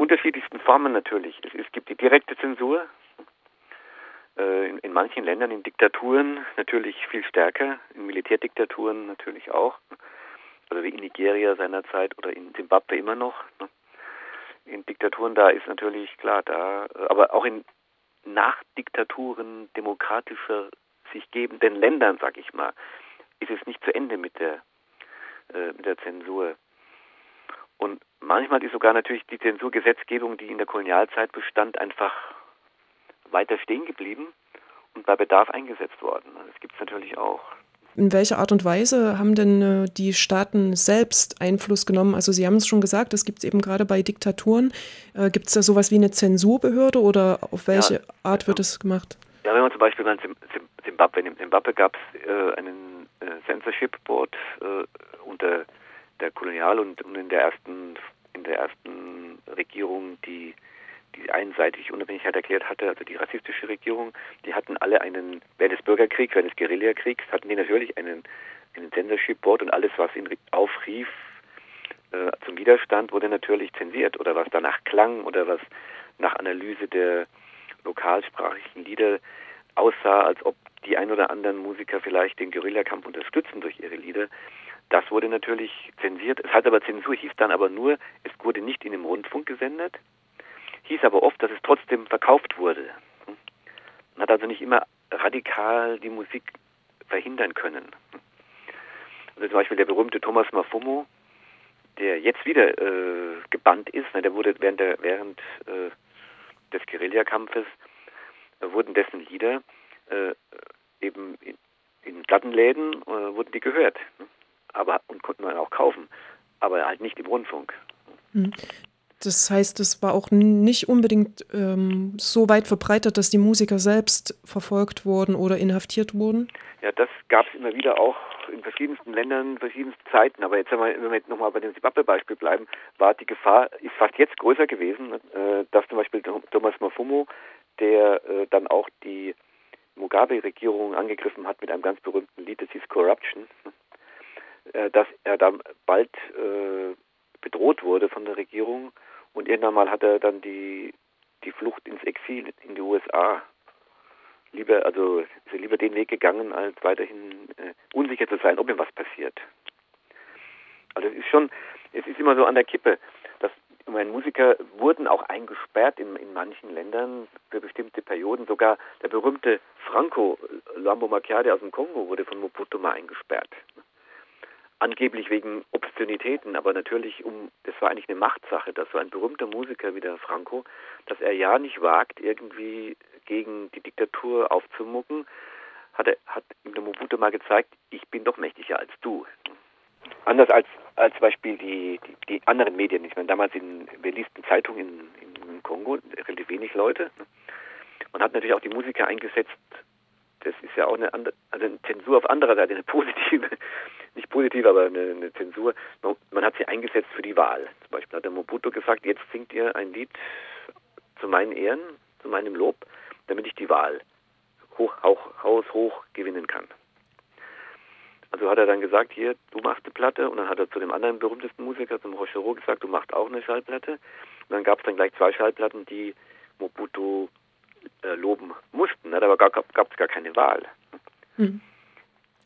unterschiedlichsten Formen natürlich. Es, es gibt die direkte Zensur, äh, in, in, manchen Ländern, in Diktaturen natürlich viel stärker, in Militärdiktaturen natürlich auch, also wie in Nigeria seinerzeit oder in Zimbabwe immer noch. Ne? In Diktaturen da ist natürlich klar, da, aber auch in Nachdiktaturen demokratischer sich gebenden Ländern, sag ich mal, ist es nicht zu Ende mit der äh, mit der Zensur. Und manchmal ist sogar natürlich die Zensurgesetzgebung, die in der Kolonialzeit bestand, einfach weiter stehen geblieben und bei Bedarf eingesetzt worden. Das gibt es natürlich auch. In welcher Art und Weise haben denn äh, die Staaten selbst Einfluss genommen? Also Sie haben es schon gesagt, das gibt es eben gerade bei Diktaturen. Äh, gibt es da sowas wie eine Zensurbehörde oder auf welche ja, Art wird es gemacht? Ja, wenn man zum Beispiel an Zimbabwe nimmt. In Zimbabwe gab es äh, einen Censorship Board unter der Kolonial- und, und in der ersten in der ersten Regierung, die die einseitig Unabhängigkeit erklärt hatte, also die rassistische Regierung, die hatten alle einen, während des Bürgerkriegs, während des Guerillakriegs, hatten die natürlich einen, einen Censorship Board und alles, was ihn aufrief äh, zum Widerstand, wurde natürlich zensiert oder was danach klang oder was nach Analyse der lokalsprachigen Lieder aussah, als ob die ein oder anderen Musiker vielleicht den Guerillakampf unterstützen durch ihre Lieder. Das wurde natürlich zensiert. Es hat aber Zensur, hieß dann aber nur, es wurde nicht in dem Rundfunk gesendet, hieß aber oft, dass es trotzdem verkauft wurde. Man hat also nicht immer radikal die Musik verhindern können. Also zum Beispiel der berühmte Thomas Mafumo, der jetzt wieder äh, gebannt ist, ne, der wurde während, der, während äh, des Guerillakampfes, äh, wurden dessen Lieder äh, eben in, in Plattenläden äh, wurden die gehört. Ne? Aber und konnten man auch kaufen, aber halt nicht im Rundfunk. Hm. Das heißt, es war auch nicht unbedingt ähm, so weit verbreitet, dass die Musiker selbst verfolgt wurden oder inhaftiert wurden? Ja, das gab es immer wieder auch in verschiedensten Ländern, verschiedensten Zeiten. Aber jetzt, wenn wir nochmal bei dem Zimbabwe-Beispiel bleiben, war die Gefahr, ist fast jetzt größer gewesen, äh, dass zum Beispiel Thomas Mafumo, der äh, dann auch die Mugabe-Regierung angegriffen hat mit einem ganz berühmten Lied, das hieß Corruption, dass er dann bald äh, bedroht wurde von der Regierung und irgendwann mal hat er dann die, die Flucht ins Exil in die USA lieber, also ist er lieber den Weg gegangen, als weiterhin äh, unsicher zu sein, ob ihm was passiert. Also es ist schon, es ist immer so an der Kippe, dass meine Musiker wurden auch eingesperrt in, in manchen Ländern für bestimmte Perioden. Sogar der berühmte Franco Lambo Macchiade aus dem Kongo wurde von Mobutu mal eingesperrt angeblich wegen Obszönitäten, aber natürlich um, das war eigentlich eine Machtsache, dass so ein berühmter Musiker wie der Franco, dass er ja nicht wagt, irgendwie gegen die Diktatur aufzumucken, hat, er, hat ihm der Mobutu mal gezeigt, ich bin doch mächtiger als du. Anders als, als zum Beispiel die, die, die anderen Medien. Ich meine, damals in, wir liest Zeitungen in, in Kongo, relativ wenig Leute. Man hat natürlich auch die Musiker eingesetzt, das ist ja auch eine, andere, also eine Zensur auf anderer Seite, eine positive, nicht positiv, aber eine, eine Zensur. Man, man, hat sie eingesetzt für die Wahl. Zum Beispiel hat der Mobutu gesagt, jetzt singt ihr ein Lied zu meinen Ehren, zu meinem Lob, damit ich die Wahl hoch, auch haushoch gewinnen kann. Also hat er dann gesagt, hier, du machst eine Platte und dann hat er zu dem anderen berühmtesten Musiker, zum Rochero, gesagt, du machst auch eine Schallplatte. Und dann gab es dann gleich zwei Schallplatten, die Mobutu äh, loben mussten. Ne? Da gab es gar keine Wahl. Mhm.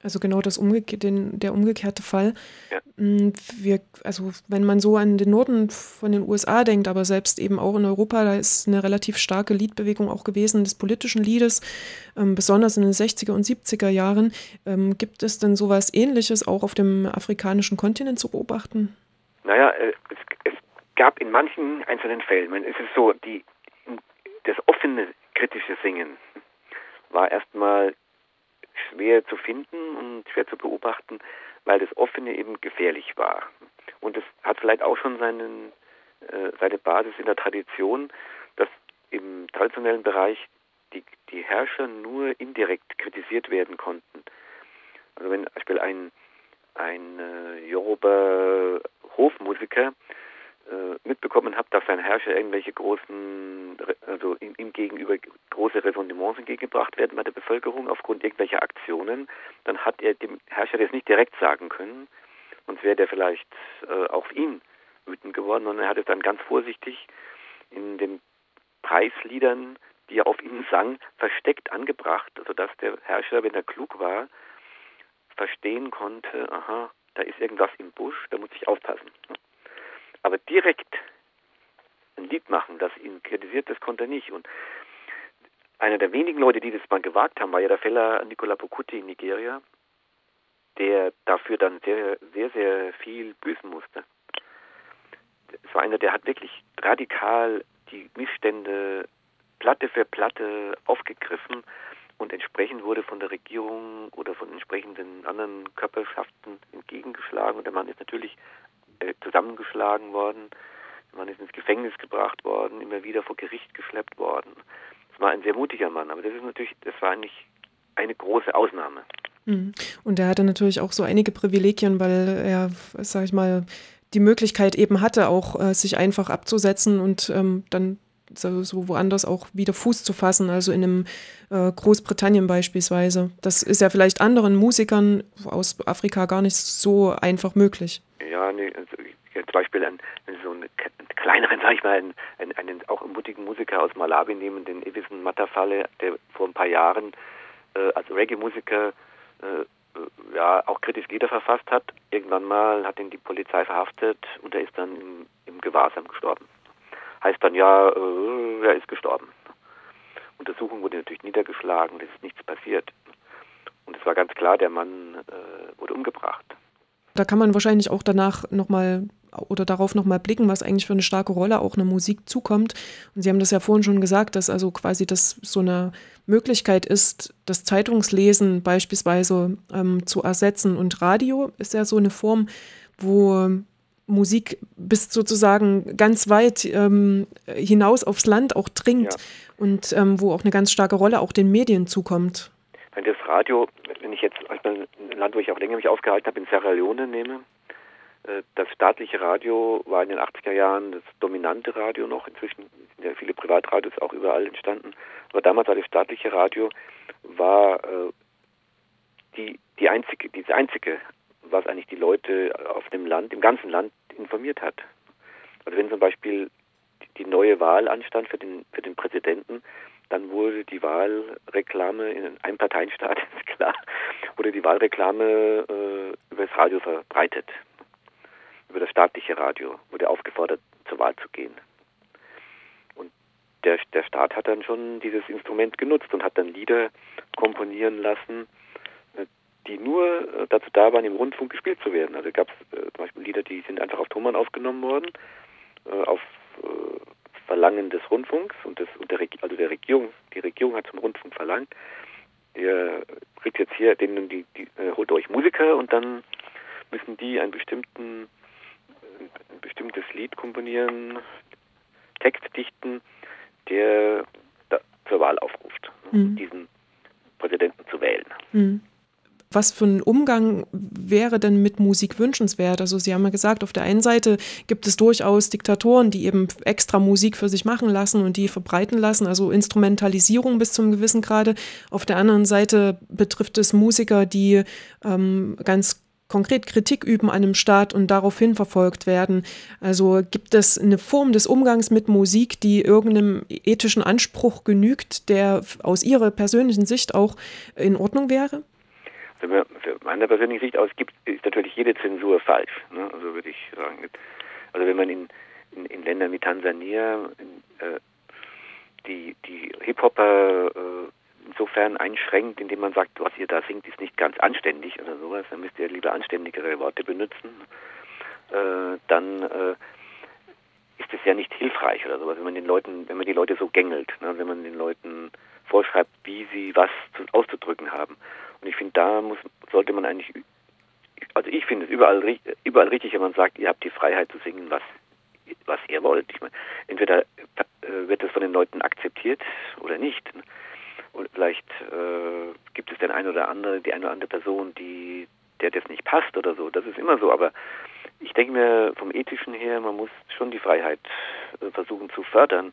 Also genau das umgeke den, der umgekehrte Fall. Ja. Mm, wir, also wenn man so an den Norden von den USA denkt, aber selbst eben auch in Europa, da ist eine relativ starke Liedbewegung auch gewesen des politischen Liedes, ähm, besonders in den 60er und 70er Jahren. Ähm, gibt es denn sowas ähnliches auch auf dem afrikanischen Kontinent zu beobachten? Naja, äh, es, es gab in manchen einzelnen Fällen, es ist so, die, das offene kritische Singen war erstmal schwer zu finden und schwer zu beobachten, weil das Offene eben gefährlich war. Und es hat vielleicht auch schon seinen, äh, seine Basis in der Tradition, dass im traditionellen Bereich die, die Herrscher nur indirekt kritisiert werden konnten. Also wenn zum Beispiel ein, ein äh, Yoruba Hofmusiker mitbekommen habe, dass sein Herrscher irgendwelche großen, also ihm, ihm, gegenüber große Ressentiments entgegengebracht werden bei der Bevölkerung aufgrund irgendwelcher Aktionen, dann hat er dem Herrscher das nicht direkt sagen können, sonst wäre der vielleicht äh, auf ihn wütend geworden, sondern er hat es dann ganz vorsichtig in den Preisliedern, die er auf ihnen sang, versteckt angebracht, sodass der Herrscher, wenn er klug war, verstehen konnte, aha, da ist irgendwas im Busch, da muss ich aufpassen. Direkt ein Lied machen, das ihn kritisiert, das konnte er nicht. Und einer der wenigen Leute, die das mal gewagt haben, war ja der Feller Nicola Pokuti in Nigeria, der dafür dann sehr, sehr, sehr viel büßen musste. Es war einer, der hat wirklich radikal die Missstände Platte für Platte aufgegriffen und entsprechend wurde von der Regierung oder von entsprechenden anderen Körperschaften entgegengeschlagen und der Mann ist natürlich äh, zusammengeschlagen worden, Mann ist ins Gefängnis gebracht worden, immer wieder vor Gericht geschleppt worden. Es war ein sehr mutiger Mann, aber das ist natürlich, das war eigentlich eine große Ausnahme. Mhm. Und er hatte natürlich auch so einige Privilegien, weil er, sag ich mal, die Möglichkeit eben hatte, auch äh, sich einfach abzusetzen und ähm, dann so, so, woanders auch wieder Fuß zu fassen, also in einem äh, Großbritannien beispielsweise. Das ist ja vielleicht anderen Musikern aus Afrika gar nicht so einfach möglich. Ja, nee, also, zum Beispiel einen, so einen, kleineren, sag ich mal, einen, einen, einen auch mutigen Musiker aus Malawi nehmen, den Evison Matafale, der vor ein paar Jahren äh, als Reggae-Musiker äh, ja auch kritisch Lieder verfasst hat. Irgendwann mal hat ihn die Polizei verhaftet und er ist dann im, im Gewahrsam gestorben. Heißt dann ja, äh, er ist gestorben. Untersuchung wurde natürlich niedergeschlagen, es ist nichts passiert. Und es war ganz klar, der Mann äh, wurde umgebracht. Da kann man wahrscheinlich auch danach nochmal oder darauf nochmal blicken, was eigentlich für eine starke Rolle auch eine Musik zukommt. Und Sie haben das ja vorhin schon gesagt, dass also quasi das so eine Möglichkeit ist, das Zeitungslesen beispielsweise ähm, zu ersetzen. Und Radio ist ja so eine Form, wo Musik bis sozusagen ganz weit ähm, hinaus aufs Land auch dringt ja. und ähm, wo auch eine ganz starke Rolle auch den Medien zukommt. Das Radio, wenn ich jetzt ein Land, wo ich auch länger mich aufgehalten habe, in Sierra Leone nehme, äh, das staatliche Radio war in den 80er Jahren das dominante Radio noch. Inzwischen sind ja viele Privatradios auch überall entstanden. Aber damals war das staatliche Radio war äh, die, die einzige, diese einzige, was eigentlich die Leute auf dem Land, im ganzen Land informiert hat. Also wenn zum Beispiel die neue Wahl anstand für den, für den Präsidenten, dann wurde die Wahlreklame in einem Parteienstaat, ist klar, wurde die Wahlreklame äh, über das Radio verbreitet über das staatliche Radio wurde aufgefordert, zur Wahl zu gehen. Und der, der Staat hat dann schon dieses Instrument genutzt und hat dann Lieder komponieren lassen, äh, die nur äh, dazu da waren, im Rundfunk gespielt zu werden. Also gab es äh, zum Beispiel Lieder, die sind einfach auf Tonband aufgenommen worden, äh, auf äh, Verlangen des Rundfunks und, des, und der, also der Regierung. Die Regierung hat zum Rundfunk verlangt, ihr kriegt jetzt hier, denen die, die äh, holt euch Musiker und dann müssen die einen bestimmten ein bestimmtes Lied komponieren, Text dichten, der zur Wahl aufruft, mhm. diesen Präsidenten zu wählen. Mhm. Was für ein Umgang wäre denn mit Musik wünschenswert? Also Sie haben ja gesagt, auf der einen Seite gibt es durchaus Diktatoren, die eben extra Musik für sich machen lassen und die verbreiten lassen, also Instrumentalisierung bis zum gewissen Grade. Auf der anderen Seite betrifft es Musiker, die ähm, ganz konkret Kritik üben an einem Staat und daraufhin verfolgt werden. Also gibt es eine Form des Umgangs mit Musik, die irgendeinem ethischen Anspruch genügt, der aus Ihrer persönlichen Sicht auch in Ordnung wäre? Also für meine persönliche Sicht aus gibt, ist natürlich jede Zensur falsch. Ne? Also würde ich sagen. Also wenn man in, in, in Ländern wie Tansania in, äh, die, die Hip-Hopper äh, insofern einschränkt, indem man sagt, was ihr da singt, ist nicht ganz anständig oder sowas, dann müsst ihr lieber anständigere Worte benutzen, äh, dann äh, ist es ja nicht hilfreich oder sowas, wenn man den Leuten, wenn man die Leute so gängelt, ne, wenn man den Leuten vorschreibt, wie sie was zu, auszudrücken haben. Und ich finde, da muss, sollte man eigentlich, also ich finde es überall, überall richtig, wenn man sagt, ihr habt die Freiheit zu singen, was was ihr wollt. Ich meine, entweder äh, wird das von den Leuten akzeptiert oder nicht. Und vielleicht äh, gibt es den ein oder andere, die eine oder andere Person, die der das nicht passt oder so. Das ist immer so. Aber ich denke mir vom Ethischen her, man muss schon die Freiheit äh, versuchen zu fördern.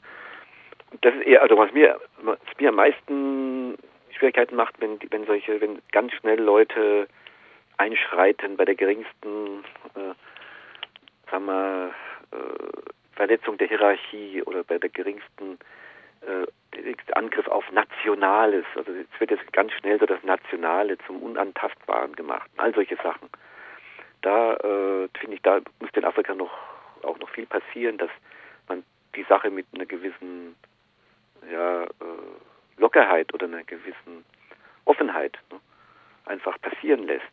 Das ist eher, also was mir, was mir am meisten Schwierigkeiten macht, wenn, wenn solche, wenn ganz schnell Leute einschreiten bei der geringsten, äh, sagen wir, äh, Verletzung der Hierarchie oder bei der geringsten äh, Angriff auf Nationales. Also jetzt wird jetzt ganz schnell so das Nationale zum Unantastbaren gemacht. All solche Sachen. Da äh, finde ich, da muss in Afrika noch auch noch viel passieren, dass man die Sache mit einer gewissen ja, äh, Lockerheit oder einer gewissen Offenheit ne, einfach passieren lässt.